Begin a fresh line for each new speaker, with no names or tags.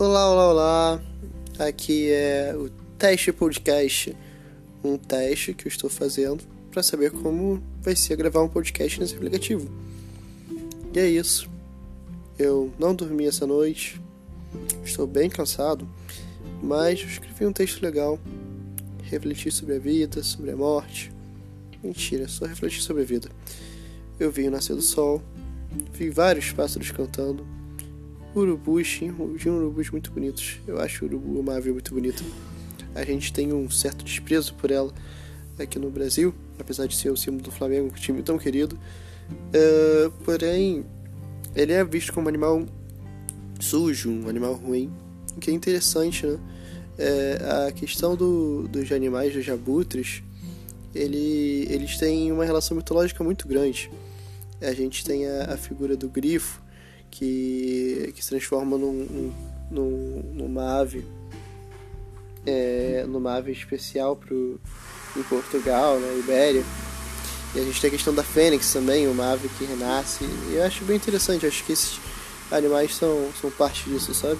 Olá, olá, olá. Aqui é o Teste Podcast, um teste que eu estou fazendo para saber como vai ser gravar um podcast nesse aplicativo. E é isso. Eu não dormi essa noite, estou bem cansado, mas escrevi um texto legal. Refleti sobre a vida, sobre a morte. Mentira, só refleti sobre a vida. Eu vi o nascer do sol, vi vários pássaros cantando, urubus, tinha urubus muito bonitos. Eu acho o urubu uma ave muito bonita. A gente tem um certo desprezo por ela aqui no Brasil, apesar de ser o símbolo do Flamengo, um time tão querido. Uh, porém, ele é visto como um animal sujo, um animal ruim, o que é interessante, né? É, a questão do, dos animais, dos abutres, ele, eles têm uma relação mitológica muito grande. A gente tem a, a figura do grifo, que, que se transforma num, num, numa ave é, numa ave especial pro, em Portugal, na né, Ibéria. E a gente tem a questão da fênix também, uma ave que renasce. E eu acho bem interessante, acho que esses animais são, são parte disso, sabe?